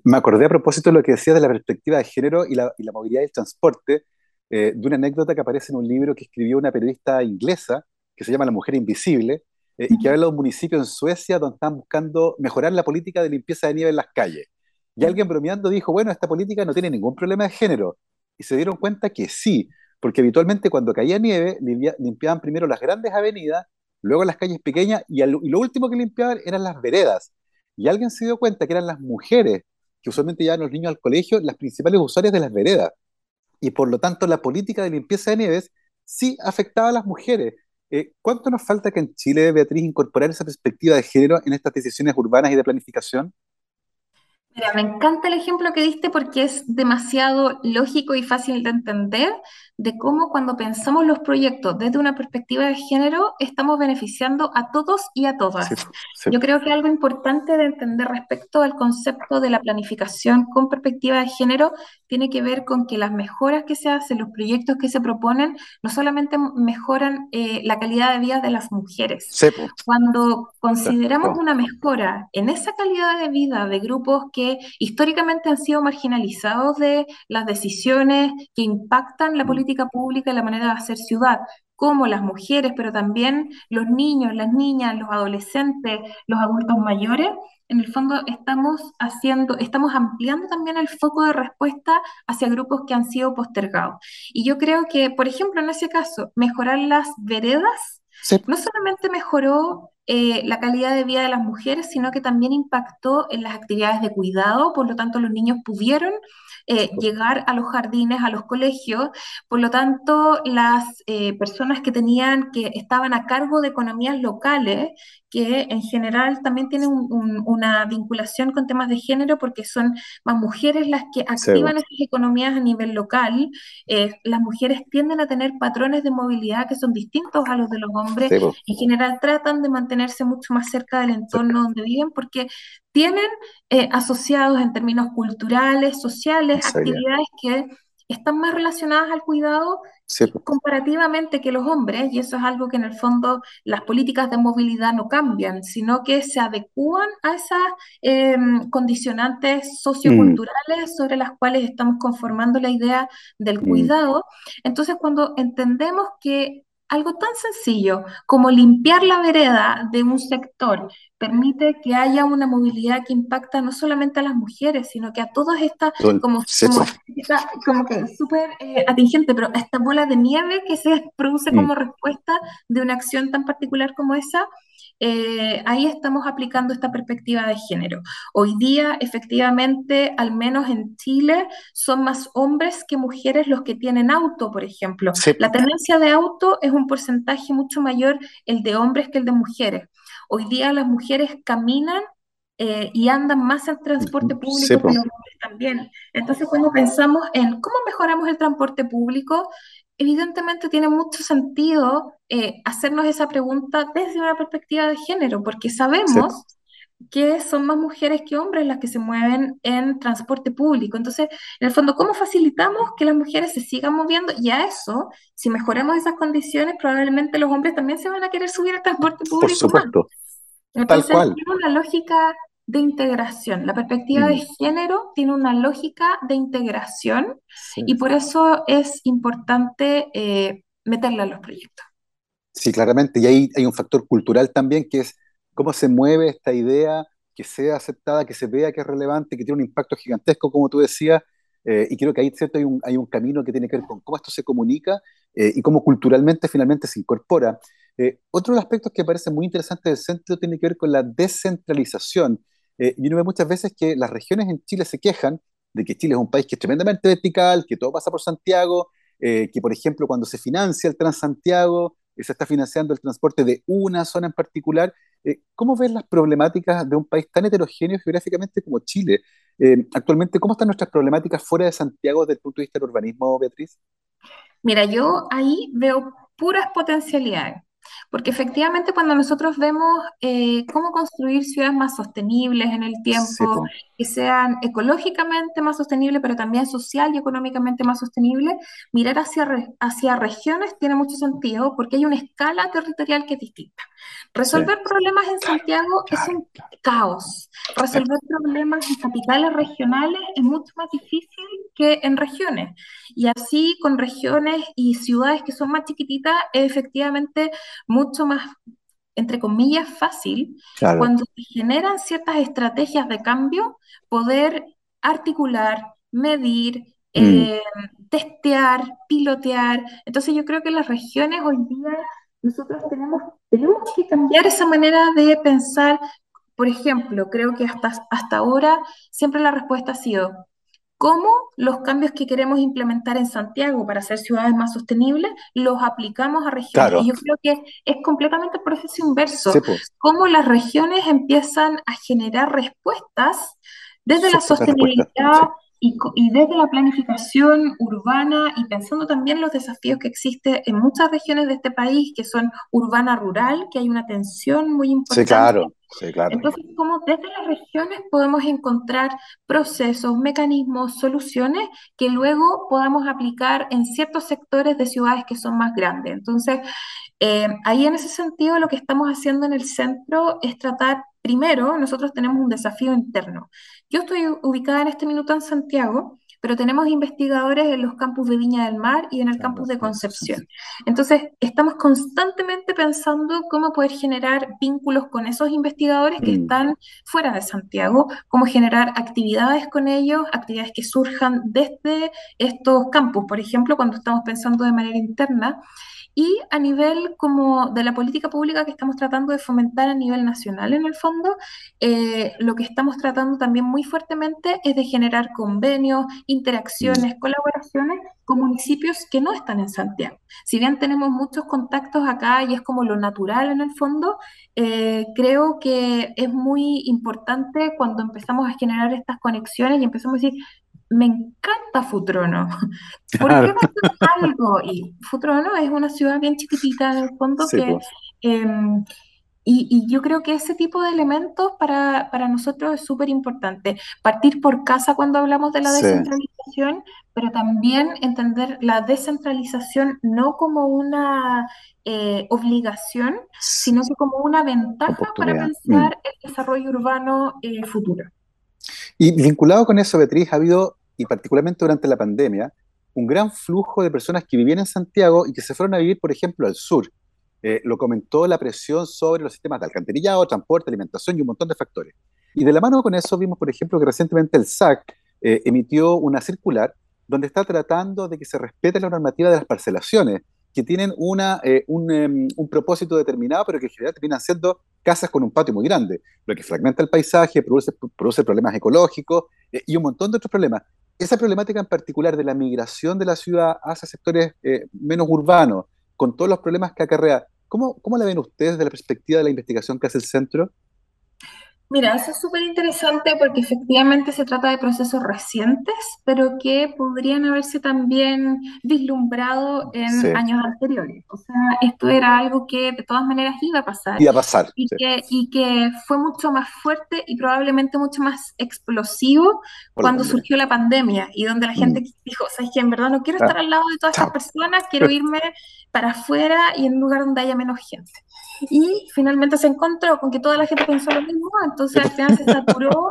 Me acordé a propósito de lo que decía de la perspectiva de género y la, y la movilidad del transporte, de una anécdota que aparece en un libro que escribió una periodista inglesa que se llama La Mujer Invisible, eh, y que habla de un municipio en Suecia donde están buscando mejorar la política de limpieza de nieve en las calles. Y alguien bromeando dijo, bueno, esta política no tiene ningún problema de género. Y se dieron cuenta que sí, porque habitualmente cuando caía nieve limpiaban primero las grandes avenidas, luego las calles pequeñas y, lo último que limpiaban eran las veredas. Y alguien se dio cuenta que eran las mujeres, que usualmente llevan los niños al colegio, las principales usuarias de las veredas. Y por lo tanto la política de limpieza de nieves sí afectaba a las mujeres. Eh, ¿Cuánto nos falta que en Chile, Beatriz, incorporar esa perspectiva de género en estas decisiones urbanas y de planificación? Mira, me encanta el ejemplo que diste porque es demasiado lógico y fácil de entender de cómo cuando pensamos los proyectos desde una perspectiva de género estamos beneficiando a todos y a todas. Yo creo que algo importante de entender respecto al concepto de la planificación con perspectiva de género tiene que ver con que las mejoras que se hacen, los proyectos que se proponen, no solamente mejoran eh, la calidad de vida de las mujeres. Cuando consideramos una mejora en esa calidad de vida de grupos que históricamente han sido marginalizados de las decisiones que impactan la política, pública y la manera de hacer ciudad, como las mujeres, pero también los niños, las niñas, los adolescentes, los adultos mayores, en el fondo estamos haciendo, estamos ampliando también el foco de respuesta hacia grupos que han sido postergados. Y yo creo que, por ejemplo, en ese caso, mejorar las veredas no solamente mejoró eh, la calidad de vida de las mujeres, sino que también impactó en las actividades de cuidado, por lo tanto los niños pudieron eh, llegar a los jardines, a los colegios. Por lo tanto, las eh, personas que tenían, que estaban a cargo de economías locales, que en general también tienen una vinculación con temas de género porque son más mujeres las que activan esas economías a nivel local. Eh, las mujeres tienden a tener patrones de movilidad que son distintos a los de los hombres. En general tratan de mantenerse mucho más cerca del entorno donde viven porque tienen eh, asociados en términos culturales, sociales, actividades que están más relacionadas al cuidado comparativamente que los hombres, y eso es algo que en el fondo las políticas de movilidad no cambian, sino que se adecúan a esas em, condicionantes socioculturales mm. sobre las cuales estamos conformando la idea del mm. cuidado. Entonces, cuando entendemos que algo tan sencillo como limpiar la vereda de un sector permite que haya una movilidad que impacta no solamente a las mujeres, sino que a todas estas, como, como, que súper eh, atingente, pero esta bola de nieve que se produce como respuesta de una acción tan particular como esa, eh, ahí estamos aplicando esta perspectiva de género. Hoy día, efectivamente, al menos en Chile, son más hombres que mujeres los que tienen auto, por ejemplo. La tenencia de auto es un porcentaje mucho mayor el de hombres que el de mujeres. Hoy día las mujeres caminan eh, y andan más en transporte público que los hombres también. Entonces, cuando pensamos en cómo mejoramos el transporte público, evidentemente tiene mucho sentido eh, hacernos esa pregunta desde una perspectiva de género, porque sabemos que son más mujeres que hombres las que se mueven en transporte público. Entonces, en el fondo, ¿cómo facilitamos que las mujeres se sigan moviendo? Y a eso, si mejoramos esas condiciones, probablemente los hombres también se van a querer subir al transporte público. Por supuesto. Entonces, Tal cual. tiene una lógica de integración. La perspectiva de género tiene una lógica de integración y por eso es importante eh, meterla en los proyectos. Sí, claramente. Y ahí hay un factor cultural también que es cómo se mueve esta idea, que sea aceptada, que se vea que es relevante, que tiene un impacto gigantesco, como tú decías. Eh, y creo que ahí ¿cierto? Hay, un, hay un camino que tiene que ver con cómo esto se comunica eh, y cómo culturalmente finalmente se incorpora. otro de los aspectos que parece muy interesante del centro tiene que ver con la descentralización. Eh, y uno ve muchas veces que las regiones en Chile se quejan de que Chile es un país que es tremendamente vertical, que todo pasa por Santiago, eh, que por ejemplo cuando se financia el Transantiago, eh, se está financiando el transporte de una zona en particular. ¿Cómo ves las problemáticas de un país tan heterogéneo geográficamente como Chile? actualmente, ¿cómo están nuestras problemáticas fuera de Santiago desde el punto de vista del urbanismo, Beatriz? Mira, yo ahí veo puras potencialidades. Porque efectivamente cuando nosotros vemos eh, cómo construir ciudades más sostenibles en el tiempo, que sean ecológicamente más sostenibles, pero también social y económicamente más sostenibles, mirar hacia, hacia regiones tiene mucho sentido porque hay una escala territorial que es distinta. Resolver problemas en Santiago es un caos. Resolver problemas en capitales regionales es mucho más difícil que en regiones. Y así con regiones y ciudades que son más chiquititas es efectivamente mucho más entre comillas, fácil, cuando se generan ciertas estrategias de cambio, poder articular, medir, mm. eh, testear, pilotear. Entonces yo creo que las regiones hoy día nosotros tenemos, tenemos que cambiar esa manera de pensar. Por ejemplo, creo que hasta, hasta ahora siempre la respuesta ha sido, cómo los cambios que queremos implementar en Santiago para hacer ciudades más sostenibles los aplicamos a regiones. Y yo creo que es completamente el proceso inverso. Pues. Cómo las regiones empiezan a generar respuestas desde la sostenibilidad y, desde la planificación urbana y pensando también los desafíos que existen en muchas regiones de este país, que son urbana-rural, que hay una tensión muy importante. Sí, claro. Sí, claro. Entonces, como desde las regiones podemos encontrar procesos, mecanismos, soluciones que luego podamos aplicar en ciertos sectores de ciudades que son más grandes. Entonces, eh, ahí en ese sentido lo que estamos haciendo en el centro es tratar, primero, nosotros tenemos un desafío interno. Yo estoy ubicada en este minuto en Santiago, pero tenemos investigadores en los campus de Viña del Mar y en el campus de Concepción. Entonces, estamos constantemente pensando cómo poder generar vínculos con esos investigadores que mm. están fuera de Santiago, cómo generar actividades con ellos, actividades que surjan desde estos campus. Por ejemplo, cuando estamos pensando de manera interna, y a nivel como de la política pública que estamos tratando de fomentar a nivel nacional en el fondo, eh, lo que estamos tratando también muy fuertemente es de generar convenios, interacciones, mm. colaboraciones con municipios que no están en Santiago. Si bien tenemos muchos contactos acá y es como lo natural en el fondo, eh, creo que es muy importante cuando empezamos a generar estas conexiones y empezamos a decir, me encanta Futrono. <laughs> ¿Por qué no algo? Y Futrono es una ciudad bien chiquitita en el fondo que... Em, y, yo creo que ese tipo de elementos para, nosotros es súper importante. Partir por casa cuando hablamos de la descentralización, pero también entender la descentralización no como una eh, obligación, sino que como una ventaja para mm. pensar el desarrollo urbano eh, futuro. Y vinculado con eso, Beatriz, ha habido, y particularmente durante la pandemia, un gran flujo de personas que vivían en Santiago y que se fueron a vivir, por ejemplo, al sur. Eh, lo comentó la presión sobre los sistemas de alcantarillado, transporte, alimentación y un montón de factores. Y de la mano con eso vimos, por ejemplo, que recientemente el SAC eh, emitió una circular donde está tratando de que se respete la normativa de las parcelaciones, que tienen una, eh, em, un, propósito determinado, pero que en general terminan siendo casas con un patio muy grande, lo que fragmenta el paisaje, produce, produce problemas ecológicos eh, y un montón de otros problemas. Esa problemática en particular de la migración de la ciudad hacia sectores eh, menos urbanos, con todos los problemas que acarrea, ¿cómo, ¿cómo la ven ustedes desde la perspectiva de la investigación que hace el centro? Mira, eso es súper interesante porque efectivamente se trata de procesos recientes, pero que podrían haberse también vislumbrado en años anteriores. O sea, esto era algo que de todas maneras iba a pasar. Iba a pasar. Y, que, y que fue mucho más fuerte y probablemente mucho más explosivo cuando surgió la pandemia y donde la mm. gente dijo, sabes que en verdad no quiero estar al lado de todas estas personas, quiero irme para afuera y en un lugar donde haya menos gente. Y finalmente se encontró con que toda la gente pensó lo mismo, entonces al final se saturó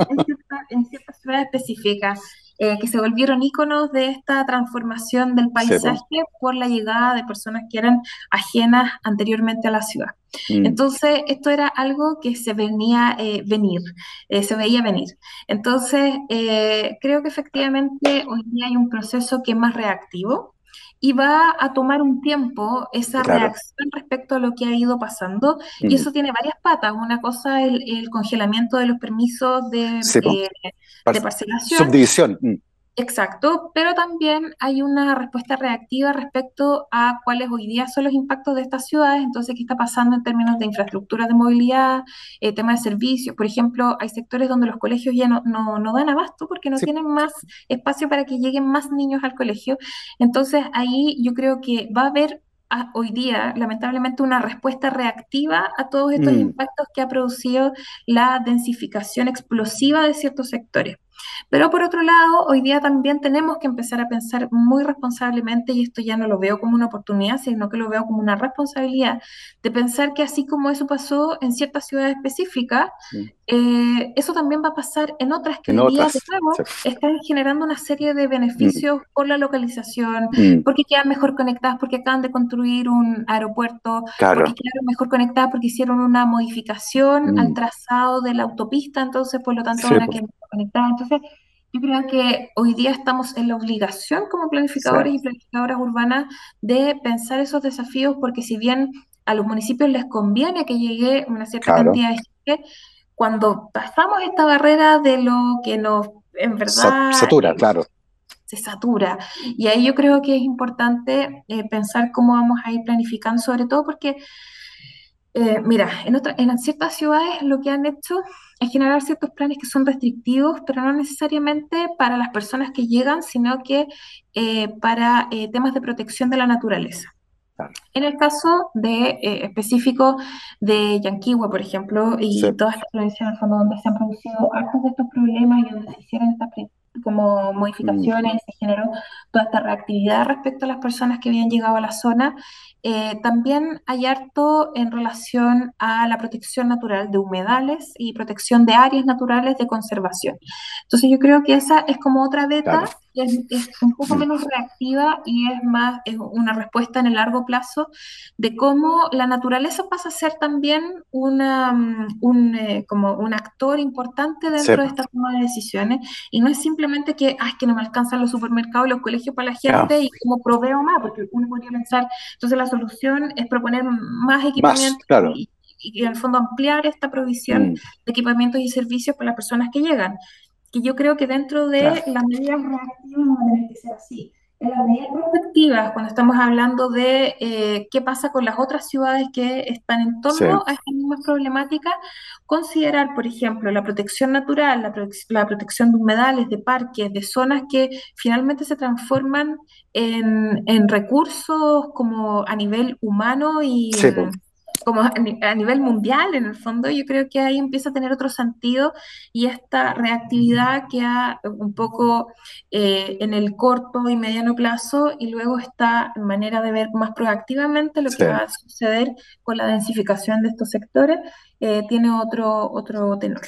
en, ciertas ciudades específicas, eh, que se volvieron íconos de esta transformación del paisaje por la llegada de personas que eran ajenas anteriormente a la ciudad. Mm. Entonces, esto era algo que se venía eh, venir, eh, se veía venir. Entonces, creo que efectivamente hoy día hay un proceso que es más reactivo, y va a tomar un tiempo esa reacción respecto a lo que ha ido pasando. Y eso tiene varias patas. Una cosa es el, congelamiento de los permisos de, eh, de parcelación. Subdivisión. Mm. Exacto, pero también hay una respuesta reactiva respecto a cuáles hoy día son los impactos de estas ciudades, entonces qué está pasando en términos de infraestructura de movilidad, eh, tema de servicios. Por ejemplo, hay sectores donde los colegios ya no, no, dan abasto porque no tienen más espacio para que lleguen más niños al colegio. Entonces ahí yo creo que va a haber hoy día, lamentablemente, una respuesta reactiva a todos estos mm. impactos que ha producido la densificación explosiva de ciertos sectores. Pero por otro lado, hoy día también tenemos que empezar a pensar muy responsablemente, y esto ya no lo veo como una oportunidad, sino que lo veo como una responsabilidad, de pensar que así como eso pasó en ciertas ciudades específicas, eh, eso también va a pasar en otras que hoy día de nuevo están generando una serie de beneficios mm. por la localización, mm. porque quedan mejor conectadas, porque acaban de construir un aeropuerto, porque quedaron mejor conectadas, porque hicieron una modificación al mm. trazado de la autopista, entonces por lo tanto van a quedar conectadas. Entonces, yo creo que hoy día estamos en la obligación como planificadores y planificadoras urbanas de pensar esos desafíos, porque si bien a los municipios les conviene que llegue una cierta cantidad de gente, cuando pasamos esta barrera de lo que nos, en verdad... Satura, eh, claro. Se satura. Y ahí yo creo que es importante eh, pensar cómo vamos a ir planificando, sobre todo porque eh, mira, en, en ciertas ciudades lo que han hecho es generar ciertos planes que son restrictivos, pero no necesariamente para las personas que llegan, sino que eh, para eh, temas de protección de la naturaleza. En el caso de, específico de Yanquihue, por ejemplo, y todas estas provincias fondo donde se han producido algunos de estos problemas y donde se hicieron estas como modificaciones, se generó toda esta reactividad respecto a las personas que habían llegado a la zona. Eh, también hay harto en relación a la protección natural de humedales y protección de áreas naturales de conservación. Entonces yo creo que esa es como otra beta es, un poco menos reactiva y es más es una respuesta en el largo plazo de cómo la naturaleza pasa a ser también una, mm, un, eh, como un actor importante dentro de esta toma de decisiones. Y no es simplemente que, es que no me alcanzan los supermercados y los colegios para la gente y como proveo más, porque uno podría pensar, entonces la solución es proponer más equipamiento y, en el fondo ampliar esta provisión mm. de equipamientos y servicios para las personas que llegan que yo creo que dentro de las medidas reactivas no que ser así. En las medidas prospectivas, cuando estamos hablando de eh, qué pasa con las otras ciudades que están en torno a estas mismas problemáticas, considerar, por ejemplo, la protección natural, la, protección de humedales, de parques, de zonas que finalmente se transforman en, en recursos como a nivel humano y, como a nivel mundial, en el fondo, yo creo que ahí empieza a tener otro sentido y esta reactividad que ha un poco eh, en el corto y mediano plazo y luego esta manera de ver más proactivamente lo que va a suceder con la densificación de estos sectores, eh, tiene otro, otro tenor.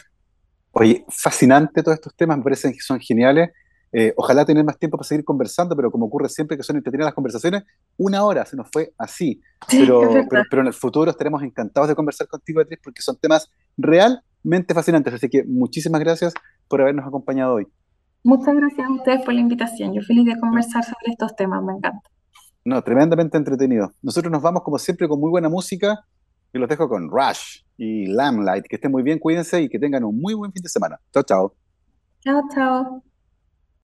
Oye, fascinante todos estos temas, me parecen que son geniales. Eh, ojalá tener más tiempo para seguir conversando, pero como ocurre siempre que son entretenidas las conversaciones, una hora se nos fue así. Pero, pero, en el futuro estaremos encantados de conversar contigo, Beatriz, porque son temas realmente fascinantes. Así que muchísimas gracias por habernos acompañado hoy. Muchas gracias a ustedes por la invitación. Yo feliz de conversar sobre estos temas, me encanta. No, tremendamente entretenido. Nosotros nos vamos como siempre con muy buena música y los dejo con Rush y Lamplight. Que estén muy bien, cuídense y que tengan un muy buen fin de semana. Chao, chao. Chao, chao.